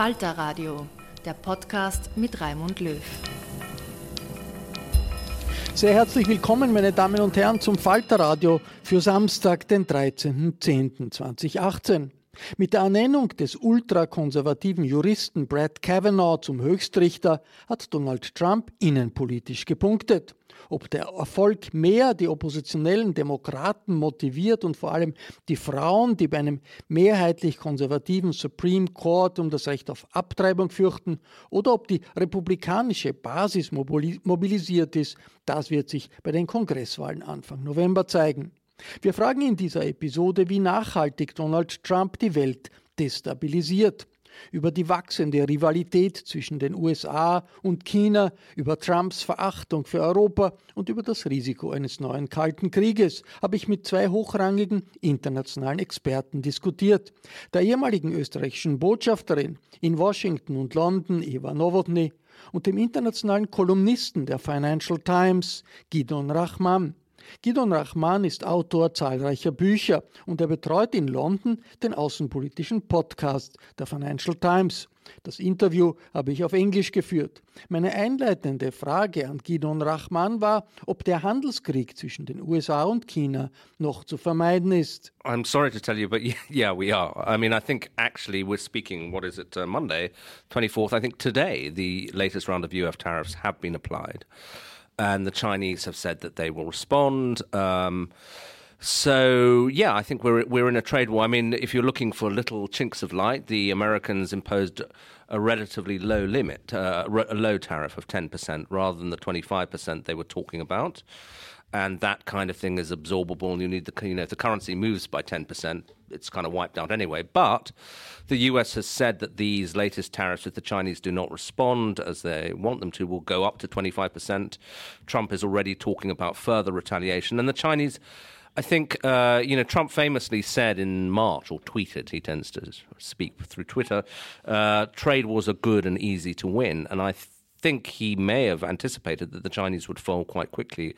Falter Radio, der Podcast mit Raimund Löw. Sehr herzlich willkommen, meine Damen und Herren, zum Falter Radio für Samstag, den 13.10.2018. Mit der Ernennung des ultrakonservativen Juristen Brad Kavanaugh zum Höchstrichter hat Donald Trump innenpolitisch gepunktet. Ob der Erfolg mehr die oppositionellen Demokraten motiviert und vor allem die Frauen, die bei einem mehrheitlich konservativen Supreme Court um das Recht auf Abtreibung fürchten, oder ob die republikanische Basis mobilisiert ist, das wird sich bei den Kongresswahlen Anfang November zeigen. Wir fragen in dieser Episode, wie nachhaltig Donald Trump die Welt destabilisiert über die wachsende Rivalität zwischen den USA und China, über Trumps Verachtung für Europa und über das Risiko eines neuen Kalten Krieges habe ich mit zwei hochrangigen internationalen Experten diskutiert. Der ehemaligen österreichischen Botschafterin in Washington und London, Eva Nowotny, und dem internationalen Kolumnisten der Financial Times, Gidon Rahman. Gidon Rahman ist Autor zahlreicher Bücher und er betreut in London den außenpolitischen Podcast der Financial Times. Das Interview habe ich auf Englisch geführt. Meine einleitende Frage an Gidon Rahman war, ob der Handelskrieg zwischen den USA und China noch zu vermeiden ist. I'm sorry to tell you, but yeah, we are. I mean, I think actually we're speaking, what is it, uh, Monday, 24th. I think today the latest round of UF tariffs have been applied. And the Chinese have said that they will respond. Um, so yeah, I think we're we're in a trade war. I mean, if you're looking for little chinks of light, the Americans imposed a relatively low limit, uh, a low tariff of ten percent rather than the twenty five percent they were talking about and that kind of thing is absorbable. And you need the you know if the currency moves by ten percent, it's kind of wiped out anyway. But the U.S. has said that these latest tariffs, if the Chinese do not respond as they want them to, will go up to twenty five percent. Trump is already talking about further retaliation, and the Chinese. I think, uh, you know, Trump famously said in March, or tweeted, he tends to speak through Twitter, uh, trade wars are good and easy to win. And I think he may have anticipated that the Chinese would fall quite quickly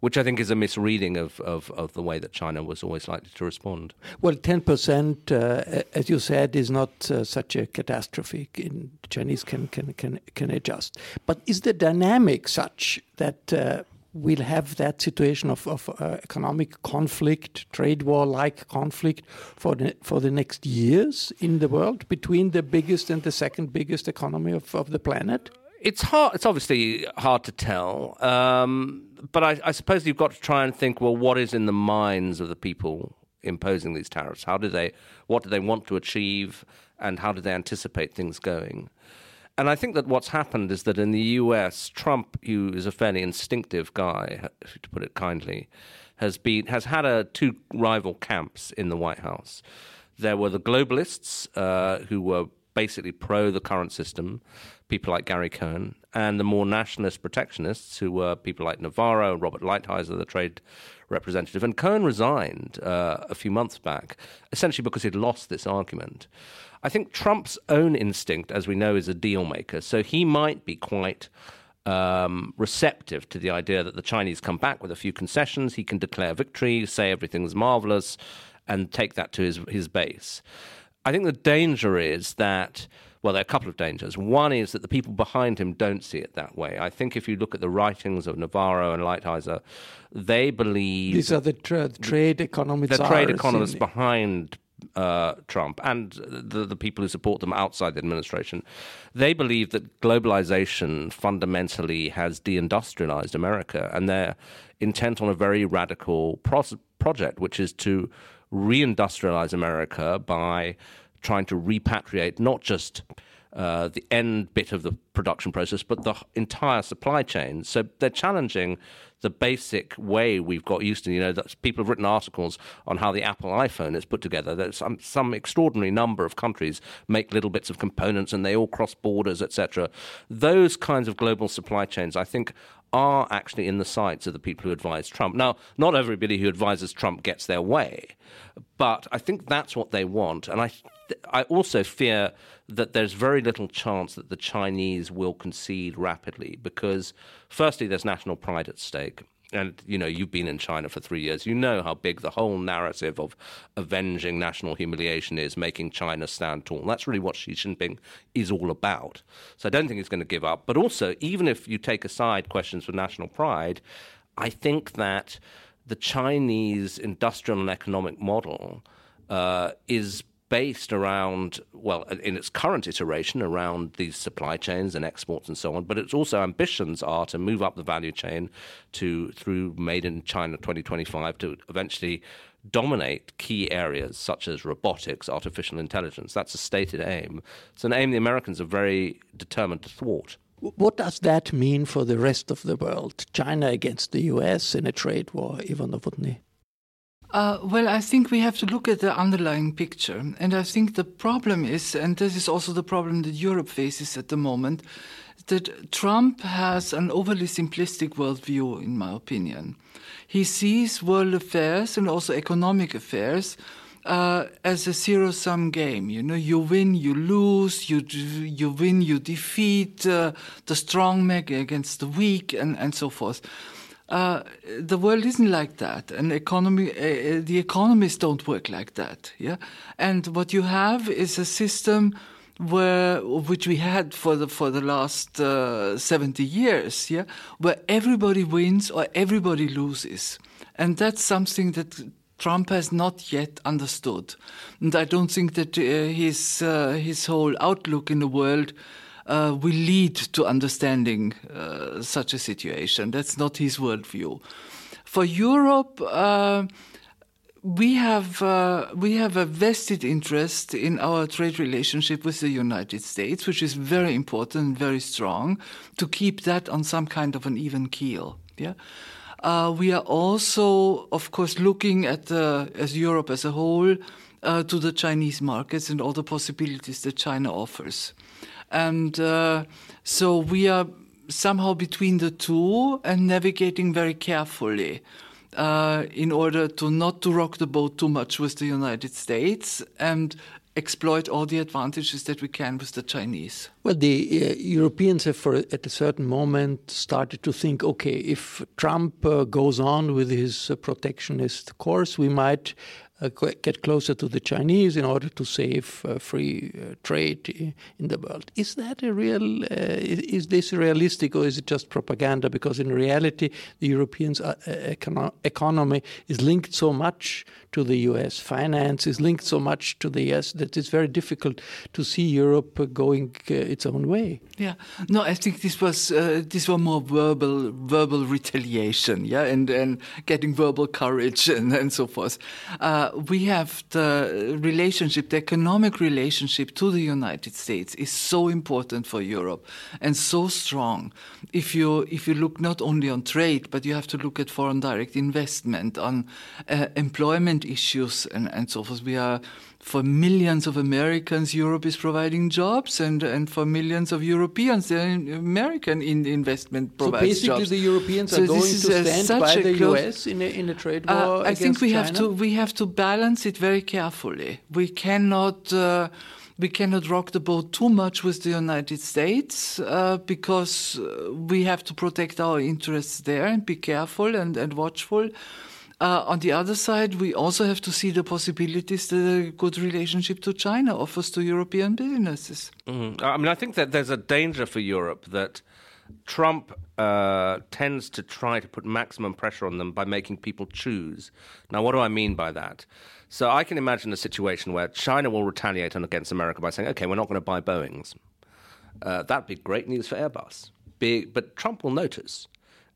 which I think is a misreading of, of, of the way that China was always likely to respond. Well, 10%, uh, as you said, is not uh, such a catastrophe. In, Chinese can, can, can, can adjust. But is the dynamic such that uh, we'll have that situation of, of uh, economic conflict, trade war like conflict for the, for the next years in the world between the biggest and the second biggest economy of, of the planet? It's hard. It's obviously hard to tell. Um, but I, I, suppose you've got to try and think. Well, what is in the minds of the people imposing these tariffs? How do they? What do they want to achieve? And how do they anticipate things going? And I think that what's happened is that in the U.S., Trump, who is a fairly instinctive guy, to put it kindly, has been has had a, two rival camps in the White House. There were the globalists uh, who were basically pro the current system, people like Gary Cohn, and the more nationalist protectionists, who were people like Navarro, Robert Lighthizer, the trade representative. And Cohn resigned uh, a few months back, essentially because he'd lost this argument. I think Trump's own instinct, as we know, is a deal maker. So he might be quite um, receptive to the idea that the Chinese come back with a few concessions. He can declare victory, say everything's marvelous, and take that to his, his base. I think the danger is that well, there are a couple of dangers. One is that the people behind him don't see it that way. I think if you look at the writings of Navarro and Lighthizer, they believe these are the tra- trade economists. The trade economists behind uh, Trump and the, the people who support them outside the administration, they believe that globalization fundamentally has deindustrialized America, and they're intent on a very radical pro- project, which is to reindustrialize America by trying to repatriate not just uh, the end bit of the production process, but the entire supply chain. So they're challenging the basic way we've got used to. You know, that people have written articles on how the Apple iPhone is put together. That some some extraordinary number of countries make little bits of components, and they all cross borders, etc. Those kinds of global supply chains, I think, are actually in the sights of the people who advise Trump. Now, not everybody who advises Trump gets their way, but I think that's what they want. And I, I also fear that there's very little chance that the Chinese will concede rapidly because, firstly, there's national pride at stake and you know you've been in China for three years. You know how big the whole narrative of avenging national humiliation is, making China stand tall. That's really what Xi Jinping is all about. So I don't think he's going to give up. But also, even if you take aside questions for national pride, I think that the Chinese industrial and economic model uh, is based around, well, in its current iteration, around these supply chains and exports and so on. But its also ambitions are to move up the value chain to through Made in China 2025 to eventually dominate key areas such as robotics, artificial intelligence. That's a stated aim. It's an aim the Americans are very determined to thwart. What does that mean for the rest of the world? China against the US in a trade war, Eva Nowotny? Uh, well, I think we have to look at the underlying picture. And I think the problem is, and this is also the problem that Europe faces at the moment, that Trump has an overly simplistic worldview, in my opinion. He sees world affairs and also economic affairs uh, as a zero sum game. You know, you win, you lose, you you win, you defeat uh, the strong against the weak, and, and so forth. Uh, the world isn't like that, and economy, uh, the economies don't work like that. Yeah, and what you have is a system where which we had for the for the last uh, 70 years yeah? Where everybody wins or everybody loses. And that's something that Trump has not yet understood. And I don't think that uh, his uh, his whole outlook in the world uh, will lead to understanding uh, such a situation. That's not his worldview. For Europe, uh, we have uh, we have a vested interest in our trade relationship with the United States, which is very important, very strong, to keep that on some kind of an even keel. Yeah. Uh, we are also, of course, looking at the, as Europe as a whole uh, to the Chinese markets and all the possibilities that China offers. And uh, so we are somehow between the two and navigating very carefully. Uh, in order to not to rock the boat too much with the United States and exploit all the advantages that we can with the Chinese. Well, the uh, Europeans have, for, at a certain moment, started to think okay, if Trump uh, goes on with his protectionist course, we might uh, get closer to the Chinese in order to save uh, free uh, trade in the world. Is that a real? Is, is, this realistic, or is it just propaganda? Because in reality, the European econo economy is linked so much to the U.S. Finance is linked so much to the U.S. that it's very difficult to see Europe going its own way. Yeah, no, I think this was uh, this was more verbal verbal retaliation, yeah, and and getting verbal courage and and so forth. Uh, we have the relationship, the economic relationship to the United States is so important for Europe and so strong. If you if you look not only on trade, but you have to look at foreign direct investment, on uh, employment issues, and, and so forth. We are for millions of Americans, Europe is providing jobs, and, and for millions of Europeans, the American in investment provides jobs. so basically, jobs. the Europeans So are going to stand by the close- US in a, in a trade war Uh, I think we China? have to we have to balance it very carefully. We cannot uh, we cannot rock the boat too much with the United States uh, because uh, we have to protect our interests there and be careful and, and watchful. Uh, on the other side, we also have to see the possibilities that a good relationship to China offers to European businesses. Mm. I mean, I think that there's a danger for Europe that Trump uh, tends to try to put maximum pressure on them by making people choose. Now, what do I mean by that? So I can imagine a situation where China will retaliate against America by saying, "Okay, we're not going to buy Boeing's." Uh, that'd be great news for Airbus. But Trump will notice,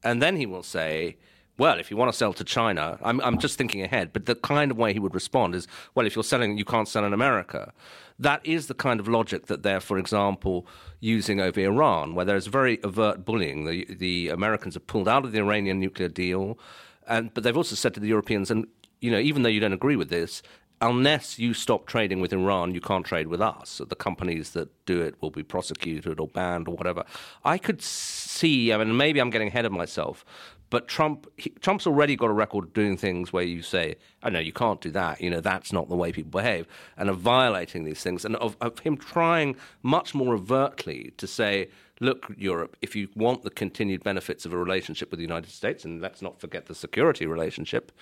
and then he will say, "Well, if you want to sell to China, I'm, I'm just thinking ahead." But the kind of way he would respond is, "Well, if you're selling, you can't sell in America." That is the kind of logic that they're, for example, using over Iran, where there's very overt bullying. The the Americans have pulled out of the Iranian nuclear deal, and but they've also said to the Europeans, and you know, even though you don't agree with this, unless you stop trading with Iran, you can't trade with us. The companies that do it will be prosecuted or banned or whatever. I could see, I mean, maybe I'm getting ahead of myself, but Trump, he, Trump's already got a record of doing things where you say, "I know you can't do that. You know, that's not the way people behave," and of violating these things, and of, of him trying much more overtly to say. Look, Europe, if you want the continued benefits of a relationship with the United States, and let's not forget the security relationship,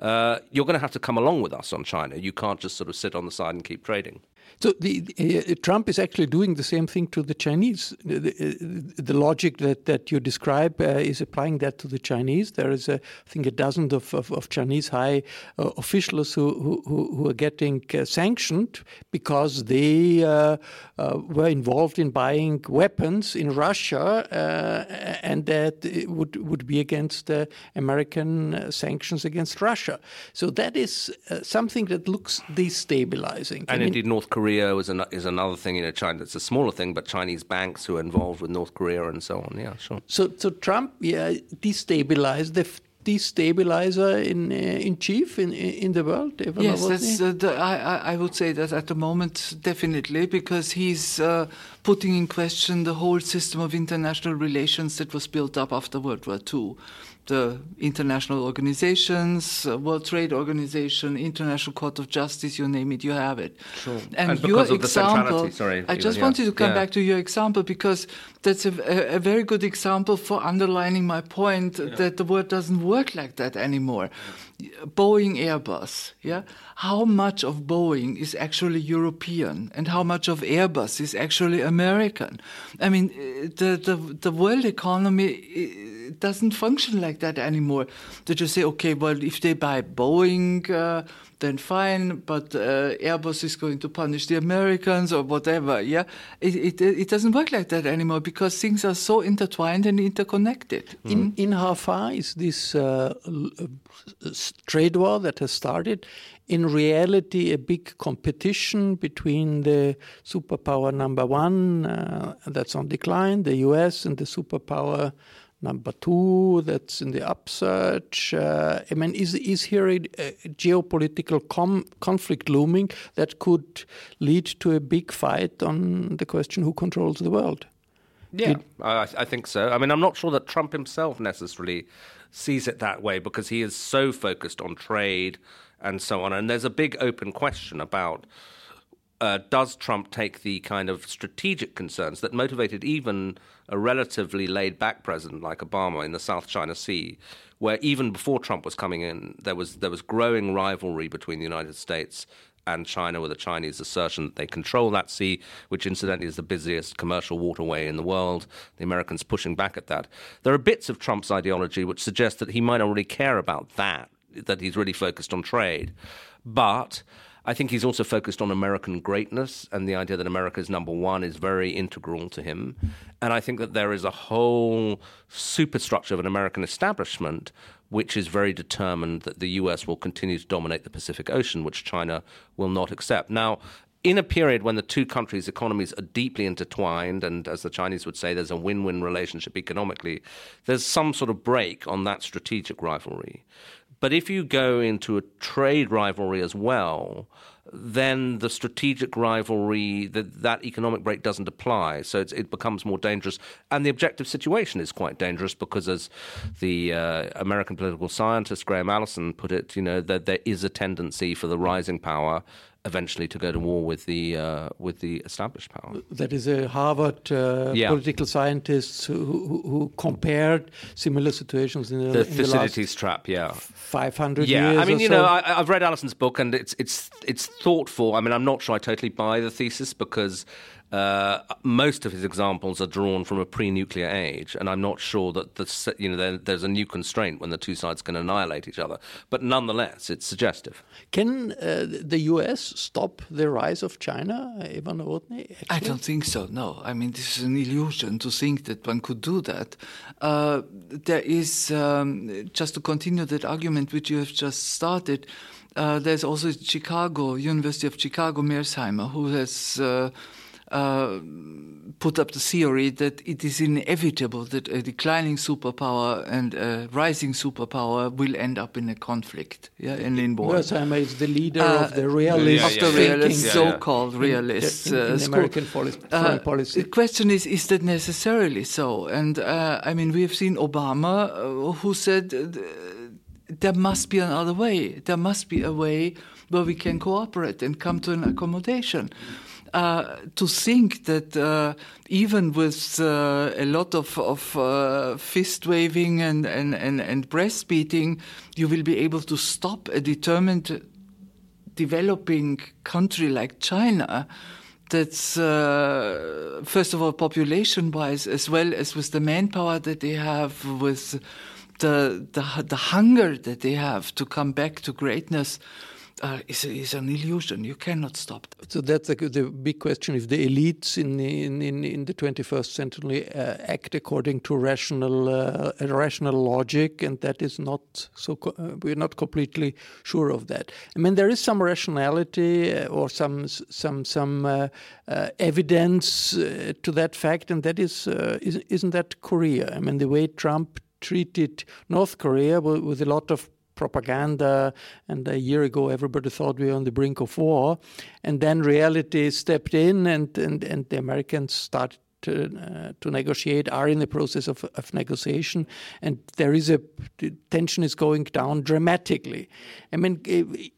uh, you're going to have to come along with us on China. You can't just sort of sit on the side and keep trading. So the, the, uh, Trump is actually doing the same thing to the Chinese. The, the, the logic that, that you describe uh, is applying that to the Chinese. There is, a, I think, a dozen of, of, of Chinese high uh, officials who, who, who are getting uh, sanctioned because they uh, uh, were involved in buying weapons in Russia, uh, and that it would would be against American sanctions against Russia. So that is something that looks destabilizing. And I mean, indeed, North Korea is, an, is another thing. You know, China. It's a smaller thing, but Chinese banks who are involved with North Korea and so on. Yeah, sure. So, so Trump, yeah, destabilized the destabilizer in uh, in chief in in the world. Eva yes, that's, uh, the, I, I would say that at the moment, definitely, because he's uh, putting in question the whole system of international relations that was built up after World War II the international organizations, uh, World Trade Organization, International Court of Justice, you name it, you have it. Sure. And, and your because of example, the sorry, I just wanted to come yeah. back to your example because that's a, a, a, very good example for underlining my point yeah. that the world doesn't work like that anymore. Boeing, Airbus, yeah. How much of Boeing is actually European, and how much of Airbus is actually American? I mean, the the, the world economy doesn't function like that anymore. That you say, okay, well, if they buy Boeing, uh, then fine, but uh, Airbus is going to punish the Americans or whatever. Yeah, it, it, it doesn't work like that anymore because things are so intertwined and interconnected. In in how far is this uh, trade war that has started? In reality, a big competition between the superpower number one uh, that's on decline, the U.S., and the superpower number two that's in the upsurge. Uh, I mean, is is here a, a geopolitical com conflict looming that could lead to a big fight on the question who controls the world? Yeah, I, I think so. I mean, I'm not sure that Trump himself necessarily sees it that way because he is so focused on trade and so on. And there's a big open question about uh, does Trump take the kind of strategic concerns that motivated even a relatively laid back president like Obama in the South China Sea, where even before Trump was coming in, there was there was growing rivalry between the United States and China, with the Chinese assertion that they control that sea, which incidentally is the busiest commercial waterway in the world. The Americans pushing back at that. There are bits of Trump's ideology which suggest that he might not really care about that, that he's really focused on trade. But I think he's also focused on American greatness, and the idea that America is number one is very integral to him. And I think that there is a whole superstructure of an American establishment which is very determined that the US will continue to dominate the Pacific Ocean, which China will not accept. Now, in a period when the two countries' economies are deeply intertwined, and as the Chinese would say, there's a win win relationship economically, there's some sort of brake on that strategic rivalry. But if you go into a trade rivalry as well, then the strategic rivalry, that, that economic brake doesn't apply. So it becomes more dangerous. And the objective situation is quite dangerous because, as the uh, American political scientist Graham Allison put it, you know, that there is a tendency for the rising power eventually to go to war with the uh, with the established power. That is a Harvard uh, yeah. political scientist who, who, who, compared similar situations in the, the in Thucydides trap. Yeah, five hundred yeah, years. I mean, you so. know, I, have read Allison's book, and it's it's it's thoughtful. I mean, I'm not sure I totally buy the thesis because uh, most of his examples are drawn from a pre-nuclear age, and I'm not sure that the, you know there, there's a new constraint when the two sides can annihilate each other. But nonetheless, it's suggestive. Can uh, the U.S. stop the rise of China, Eva Nowotny? I don't think so. No, I mean this is an illusion to think that one could do that. Uh, there is um, just to continue that argument which you have just started. Uh, there's also Chicago, University of Chicago, Mearsheimer, who has uh, uh, put up the theory that it is inevitable that a declining superpower and a rising superpower will end up in a conflict, yeah, and in war. Mearsheimer is the leader uh, of the realist, yeah, yeah, of the realist, so-called realist in, in, in American foreign policy. The question is: Is that necessarily so? And uh, I mean, we have seen Obama, uh, who said there must be another way. There must be a way where we can cooperate and come to an accommodation. Uh, to think that uh, even with uh, a lot of, of uh, fist waving and, and, and, and breast beating, you will be able to stop a determined developing country like China that's uh, first of all population wise as well as with the manpower that they have with the, the the hunger that they have to come back to greatness uh, is, is an illusion. You cannot stop. That. So that's the, the big question: if the elites in in in, in the 21st century uh, act according to rational uh, rational logic, and that is not so. Uh, we're not completely sure of that. I mean, there is some rationality uh, or some some some uh, evidence to that fact, and that is, is isn't that Korea? I mean, the way Trump treated North Korea with a lot of propaganda. And a year ago, everybody thought we were on the brink of war. And then reality stepped in, and, and, and the Americans started to, uh, to negotiate, are in the process of, of negotiation, and there is a tension is going down dramatically. I mean,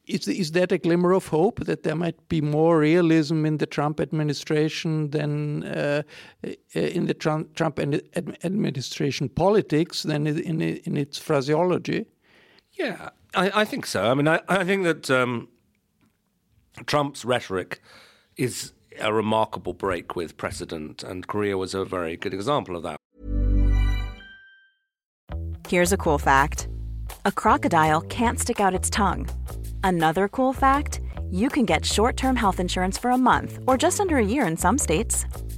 is, is that a glimmer of hope that there might be more realism in the Trump administration than uh, in the Trump, Trump administration politics than in, in its phraseology? Yeah, I, I think so. I mean, I, I think that um, Trump's rhetoric is a remarkable break with precedent, and Korea was a very good example of that. Here's a cool fact a crocodile can't stick out its tongue. Another cool fact you can get short term health insurance for a month or just under a year in some states.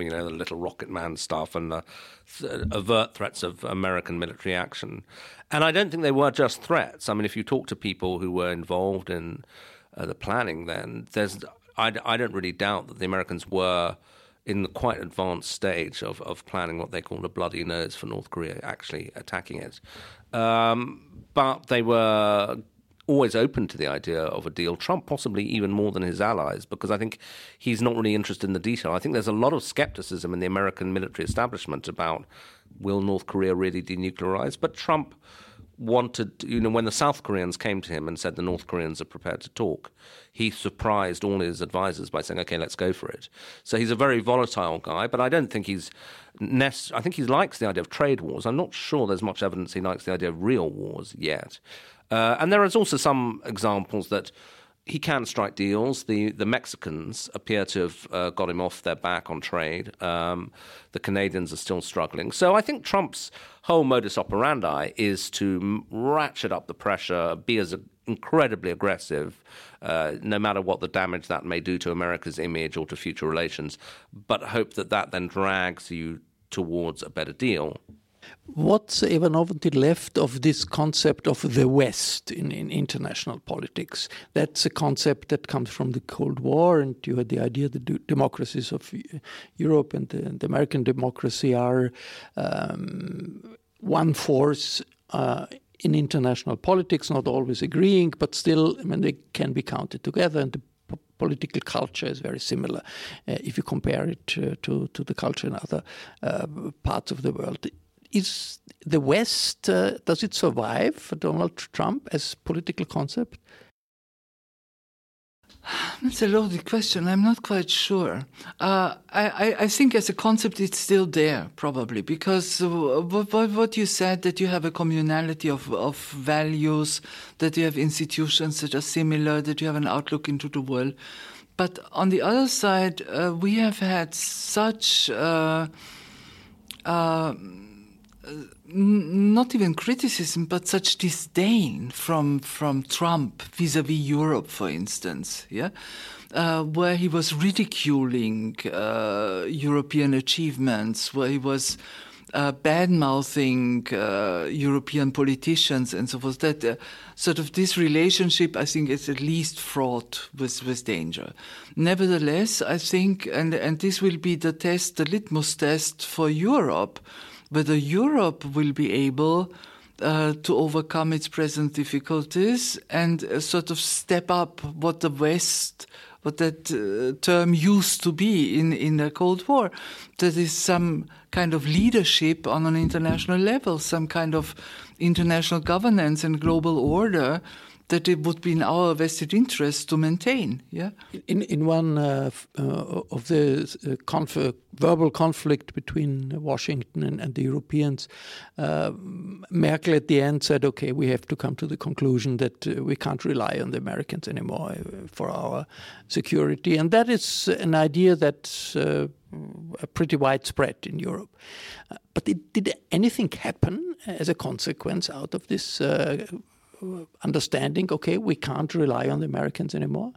You know, the little rocket man stuff and the avert threats of American military action. And I don't think they were just threats. I mean, if you talk to people who were involved in uh, the planning, then there's I, I don't really doubt that the Americans were in the quite advanced stage of, of planning what they called a bloody nose for North Korea actually attacking it. Um, but they were always open to the idea of a deal. Trump possibly even more than his allies, because I think he's not really interested in the detail. I think there's a lot of skepticism in the American military establishment about will North Korea really denuclearize? But Trump wanted, you know, when the South Koreans came to him and said the North Koreans are prepared to talk, he surprised all his advisors by saying, okay, let's go for it. So he's a very volatile guy, but I don't think he's. Nec- I think he likes the idea of trade wars. I'm not sure there's much evidence he likes the idea of real wars yet. Uh, and there is also some examples that he can strike deals. The the Mexicans appear to have uh, got him off their back on trade. Um, the Canadians are still struggling. So I think Trump's whole modus operandi is to ratchet up the pressure, be as incredibly aggressive, uh, no matter what the damage that may do to America's image or to future relations, but hope that that then drags you towards a better deal. What's Eva Nowotny left of this concept of the West in, in international politics? That's a concept that comes from the Cold War, and you had the idea that democracies of Europe and the, the American democracy are um, one force. Uh, in international politics, not always agreeing, but still, I mean, they can be counted together, and the political culture is very similar uh, if you compare it uh, to, to the culture in other uh, parts of the world. Is the West, uh, does it survive for Donald Trump as political concept? That's a loaded question. I'm not quite sure. Uh, I, I, think as a concept, it's still there, probably, because what, what, you said that you have a communality of, of values, that you have institutions that are similar, that you have an outlook into the world. But on the other side, uh, we have had such. Uh, uh not even criticism, but such disdain from from Trump vis-à-vis Europe, for instance, yeah, uh, where he was ridiculing uh, European achievements, where he was uh, bad mouthing uh, European politicians and so forth. That uh, sort of this relationship, I think, is at least fraught with, with danger. Nevertheless, I think, and and this will be the test, the litmus test for Europe whether Europe will be able uh, to overcome its present difficulties and uh, sort of step up what the West, what that uh, term used to be in, in the Cold War. That is some kind of leadership on an international level, some kind of international governance and global order that it would be in our vested interest to maintain. Yeah. In in one uh, uh, of the uh, conf verbal conflict between Washington and, and the Europeans, uh, Merkel at the end said, "Okay, we have to come to the conclusion that uh, we can't rely on the Americans anymore uh, for our security," and that is an idea that's pretty widespread in Europe. but did, did anything happen as a consequence out of this? Understanding, okay, we can't rely on the Americans anymore?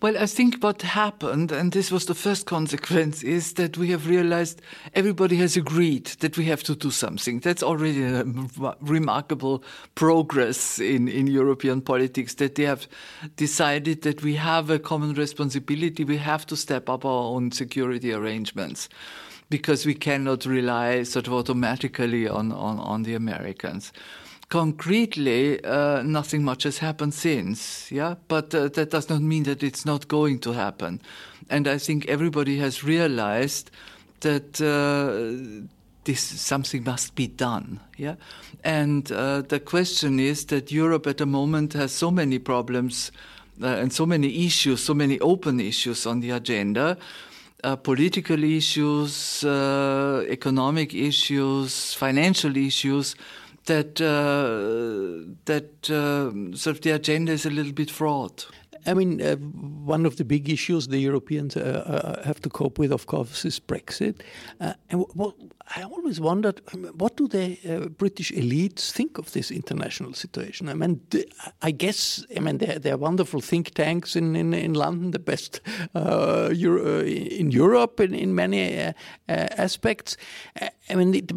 Well, I think what happened, and this was the first consequence, is that we have realized everybody has agreed that we have to do something. That's already a remarkable progress in, in European politics, that they have decided that we have a common responsibility, we have to step up our own security arrangements because we cannot rely sort of automatically on, on, on the Americans concretely, uh, nothing much has happened since. Yeah, but uh, that does not mean that it's not going to happen. And I think everybody has realized that uh, this something must be done. Yeah, and uh, the question is that Europe at the moment has so many problems. Uh, and so many issues, so many open issues on the agenda, uh, political issues, economic issues, financial issues, that uh, that uh, sort of the agenda is a little bit fraught. I mean, uh, one of the big issues the Europeans uh, uh, have to cope with, of course, is Brexit. Uh, and what, I always wondered, what do the uh, British elites think of this international situation? I mean, I guess, I mean, there are wonderful think tanks in, in, in London, the best uh, Euro, in Europe in, in many aspects. I mean, it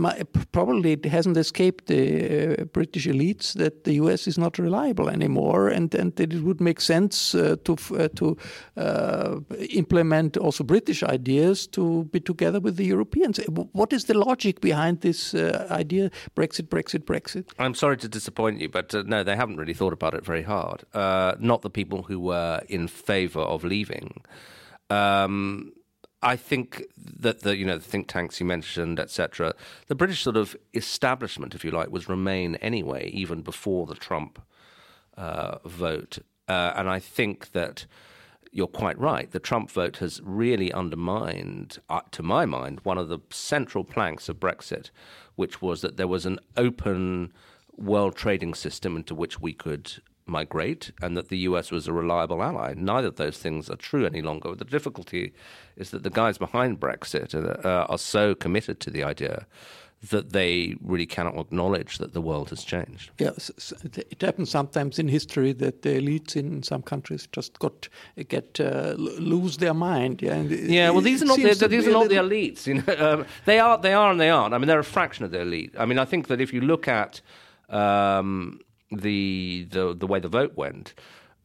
probably it hasn't escaped the British elites that the US is not reliable anymore, and, and that it would make sense uh, to uh, to uh, implement also British ideas to be together with the Europeans. What is the logic behind this idea? Brexit, Brexit, Brexit. I'm sorry to disappoint you, but no, they haven't really thought about it very hard. not the people who were in favour of leaving. Um, I think that the you know the think tanks you mentioned, etc. The British sort of establishment, if you like, was Remain anyway, even before the Trump uh, vote. Uh, and I think that you're quite right. The Trump vote has really undermined, uh, to my mind, one of the central planks of Brexit, which was that there was an open world trading system into which we could migrate and that the US was a reliable ally. Neither of those things are true any longer. The difficulty is that the guys behind Brexit uh, are so committed to the idea that they really cannot acknowledge that the world has changed. Yes, it happens sometimes in history that the elites in some countries just got get uh, lose their mind. Yeah, yeah. Well, these are not the, these are not the elites. You know, um, they are they are and they aren't. I mean, they're a fraction of the elite. I mean, I think that if you look at um, the the the way the vote went.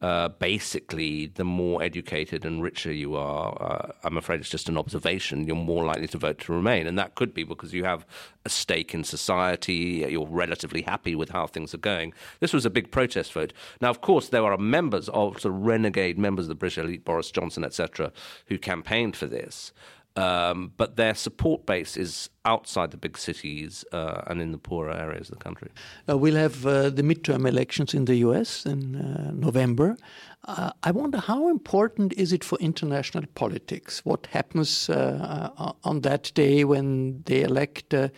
Uh, basically, the more educated and richer you are, uh, I'm afraid it's just an observation, you're more likely to vote to remain. And that could be because you have a stake in society, you're relatively happy with how things are going. This was a big protest vote. Now, of course, there are members of sort of renegade members of the British elite, Boris Johnson, etc., who campaigned for this. Um, but their support base is outside the big cities uh, and in the poorer areas of the country. Uh, we'll have uh, the midterm elections in the US in uh, November. Uh, I wonder how important is it for international politics? What happens uh, uh on that day when they elect uh,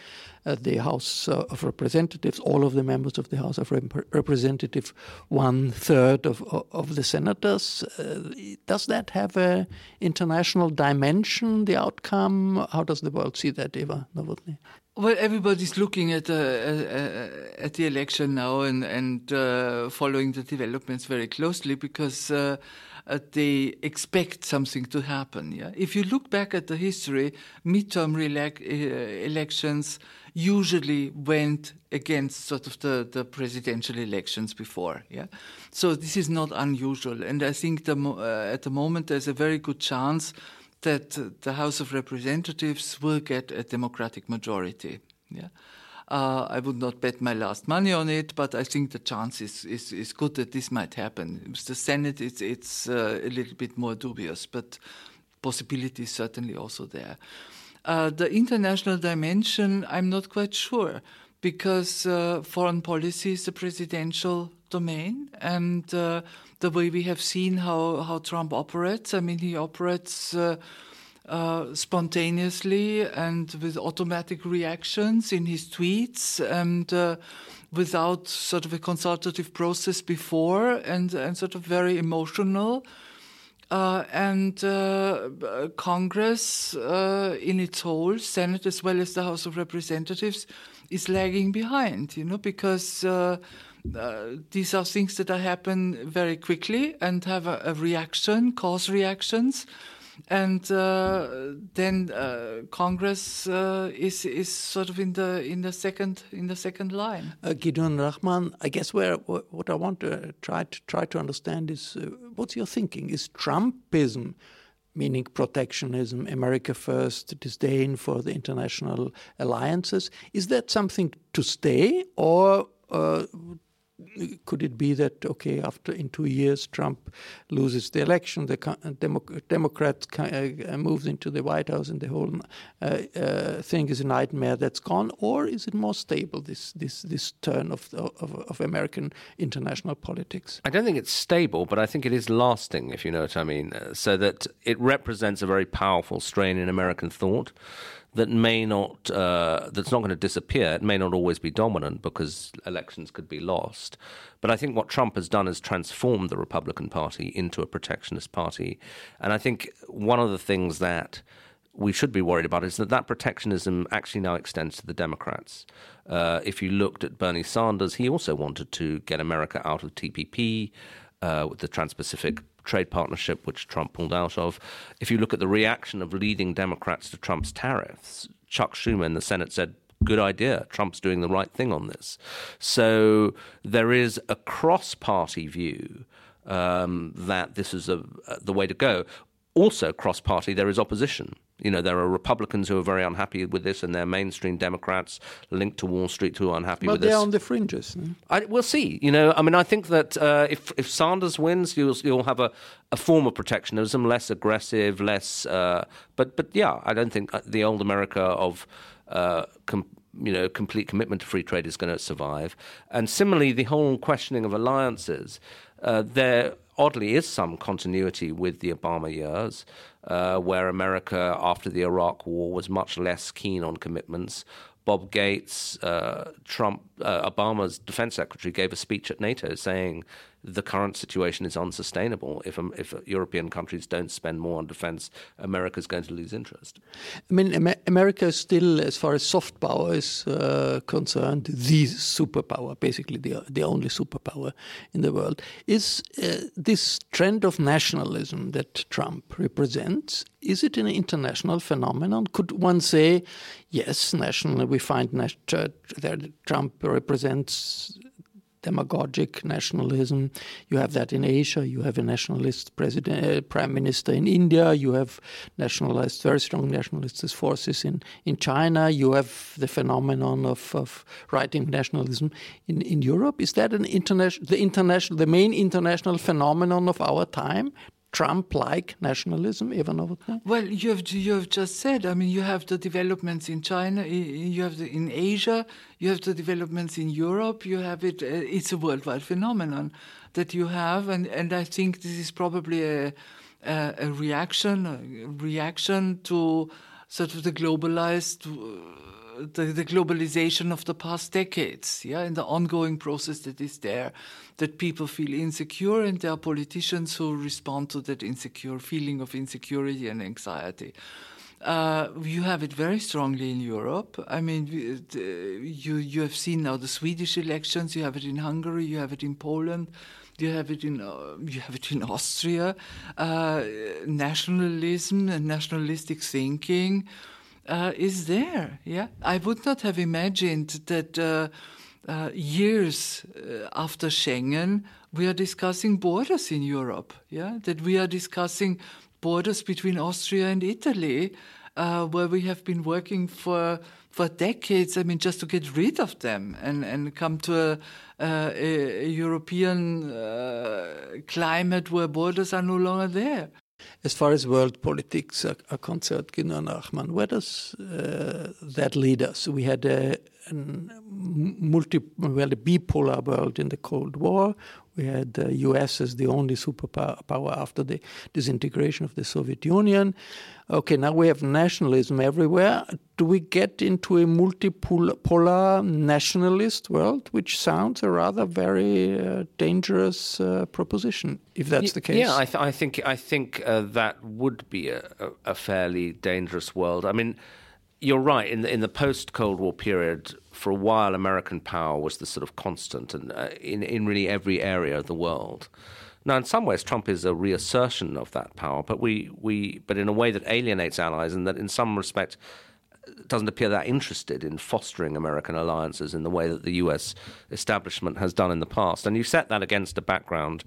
uh, the House of Representatives, all of the members of the House of Rep- Representatives, one third of, of the senators? does that have an international dimension, the outcome? How does the world see that, Eva? Nowotny? Well, everybody's looking at the uh, at the election now and and uh, following the developments very closely because uh, uh they expect something to happen. Yeah, if you look back at the history, midterm uh, elections usually went against sort of the, the presidential elections before. Yeah, so this is not unusual, and I think the, uh, at the moment there's a very good chance that the House of Representatives will get a Democratic majority. Yeah. Uh, I would not bet my last money on it, but I think the chance is, is, is good that this might happen. With the Senate, it's, it's uh, a little bit more dubious, but possibility is certainly also there. Uh, the international dimension, I'm not quite sure, because uh, foreign policy is a presidential domain, and uh, the way we have seen how, how Trump operates. I mean, he operates uh, uh, spontaneously and with automatic reactions in his tweets and uh, without sort of a consultative process before and, and sort of very emotional. Uh, and uh, Congress uh, in its whole, Senate as well as the House of Representatives, is lagging behind, you know, because uh, uh, these are things that happen very quickly and have a, a reaction, cause reactions. And uh, then uh, Congress uh, is is sort of in the in the second in the second line. Uh, Gideon Rachman, I guess where what I want to try to try to understand is uh, what's your thinking? Is Trumpism meaning protectionism, America first, disdain for the international alliances. Is that something to stay, or uh, could it be that okay after in two years Trump loses the election the uh, Demo Democrats uh, moves into the White House and the whole uh, uh, thing is a nightmare that's gone? Or is it more stable this this this turn of, of, of American international politics? I don't think it's stable but I think it is lasting if you know what I mean. Uh, so that it represents a very powerful strain in American thought that may not uh, that's not going to disappear. It may not always be dominant because elections could be lost. But I think what Trump has done is transformed the Republican Party into a protectionist party, and I think one of the things that we should be worried about is that that protectionism actually now extends to the Democrats. Uh, if you looked at Bernie Sanders, he also wanted to get America out of TPP uh, with the Trans-Pacific trade partnership, which Trump pulled out of. If you look at the reaction of leading Democrats to Trump's tariffs, Chuck Schumer in the Senate said, good idea. Trump's doing the right thing on this. So there is a cross party view um, that this is a, the way to go. Also, cross party, there is opposition. You know, there are Republicans who are very unhappy with this, and there are mainstream Democrats linked to Wall Street who are unhappy but with this. But they're on the fringes. Hmm? I, we'll see. You know, I mean, I think that uh, if if Sanders wins, you'll you'll have a, a form of protectionism, less aggressive, less. Uh, but but yeah, I don't think uh, the old America of. Uh, com- you know, complete commitment to free trade is going to survive. And similarly, the whole questioning of alliances, uh, there oddly is some continuity with the Obama years uh, where America, after the Iraq War, was much less keen on commitments. Bob Gates, uh, Trump, uh, Obama's defense secretary, gave a speech at NATO saying the current situation is unsustainable. If um, if European countries don't spend more on defence, America is going to lose interest. I mean, America is still, as far as soft power is uh, concerned, the superpower, basically the the only superpower in the world. Is uh, this trend of nationalism that Trump represents? Is it an international phenomenon? Could one say, yes, national? We find that Trump represents demagogic nationalism. You have that in Asia. You have a nationalist president, uh, prime minister in India. You have nationalist, very strong nationalist forces in, in China. You have the phenomenon of, of right-wing nationalism in, in Europe. Is that an international, the international, the main international phenomenon of our time? Trump-like nationalism, Eva Well, you have you have just said. I mean, you have the developments in China, you have the, in Asia, you have the developments in Europe. You have it. Uh, it's a worldwide phenomenon that you have, and and I think this is probably a a, a reaction, a reaction to sort of the globalized. Uh, the, the, globalization of the past decades, yeah, and the ongoing process that is there, that people feel insecure, and there are politicians who respond to that insecure feeling of insecurity and anxiety. Uh, you have it very strongly in Europe. I mean, you you have seen now the Swedish elections. You have it in Hungary. You have it in Poland. You have it in uh, you have it in Austria. Uh, nationalism and nationalistic thinking uh, is there. Yeah, I would not have imagined that uh, uh, years uh, after Schengen, we are discussing borders in Europe. Yeah, that we are discussing borders between Austria and Italy, uh, where we have been working for for decades. I mean, just to get rid of them and and come to a, a, a European uh, climate where borders are no longer there. As far as world politics are, concerned, Gideon Rachman, where does uh, that lead us? We had a, a multi, well, a bipolar world in the Cold War. We had the US as the only superpower after the disintegration of the Soviet Union. Okay, now we have nationalism everywhere. Do we get into a multipolar nationalist world, which sounds a rather very uh, dangerous uh, proposition, if that's the case? Yeah, I, th- I think I think uh, that would be a, a, fairly dangerous world. I mean, you're right. In the, in the post Cold War period, for a while, American power was the sort of constant, and uh, in in really every area of the world. Now, in some ways, Trump is a reassertion of that power, but we, we but in a way that alienates allies, and that in some respect doesn't appear that interested in fostering American alliances in the way that the U.S. establishment has done in the past. And you set that against a background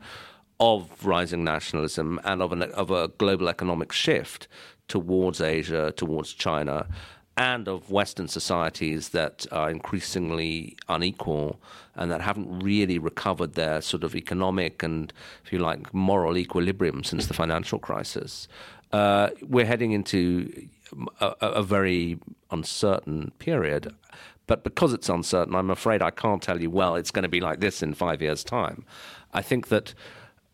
of rising nationalism and of, an, of a global economic shift towards Asia, towards China, and of Western societies that are increasingly unequal and that haven't really recovered their sort of economic and, if you like, moral equilibrium since the financial crisis. Uh, we're heading into a, a, very uncertain period. But because it's uncertain, I'm afraid I can't tell you, well, it's going to be like this in five years' time. I think that,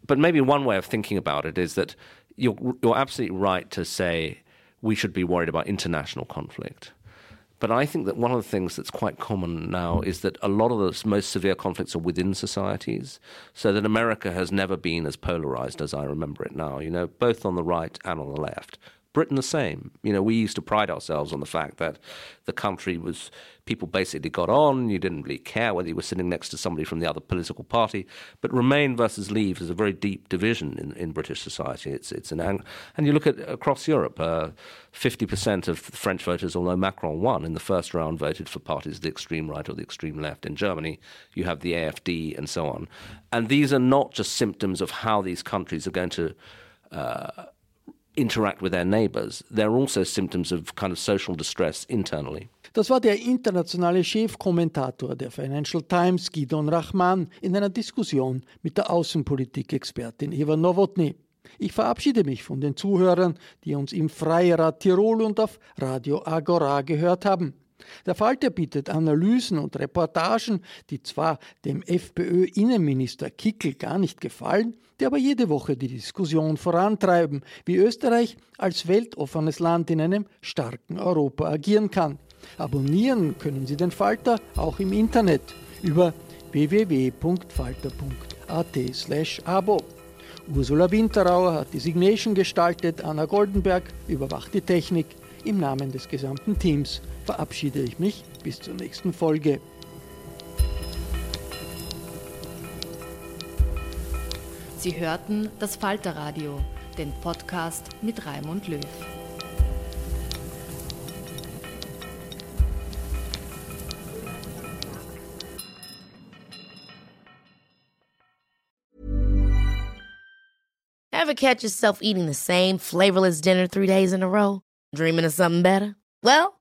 but maybe one way of thinking about it is that you're, you're absolutely right to say we should be worried about international conflict. But I think that one of the things that's quite common now is that a lot of the most severe conflicts are within societies. So that America has never been as polarized as I remember it now, you know, both on the right and on the left. Britain the same. You know, we used to pride ourselves on the fact that the country was people basically got on. You didn't really care whether you were sitting next to somebody from the other political party. But Remain versus Leave is a very deep division in, in British society. It's it's an ang- and you look at across Europe, uh, fifty uh, percent of French voters, although Macron won in the first round, voted for parties of the extreme right or the extreme left. In Germany, you have the AFD and so on. And these are not just symptoms of how these countries are going to. Uh, interact with their neighbors. They're also symptoms of kind of social distress internally. Das war der internationale Chefkommentator der Financial Times, Gidon Rahman, in einer Diskussion mit der Außenpolitik-Expertin Eva Nowotny. Ich verabschiede mich von den Zuhörern, die uns im Freirad Tirol und auf Radio Agora gehört haben. Der Falter bietet Analysen und Reportagen, die zwar dem FPÖ-Innenminister Kickel gar nicht gefallen, die aber jede Woche die Diskussion vorantreiben, wie Österreich als weltoffenes Land in einem starken Europa agieren kann. Abonnieren können Sie den Falter auch im Internet über www.falter.at. slash abo. Ursula Winterauer hat die Signation gestaltet, Anna Goldenberg überwacht die Technik. Im Namen des gesamten Teams verabschiede ich mich bis zur nächsten Folge. Sie hörten das Falterradio, den Podcast mit Raimund Löw. Ever catch yourself eating the same flavorless dinner three days in a row? Dreaming of something better? Well,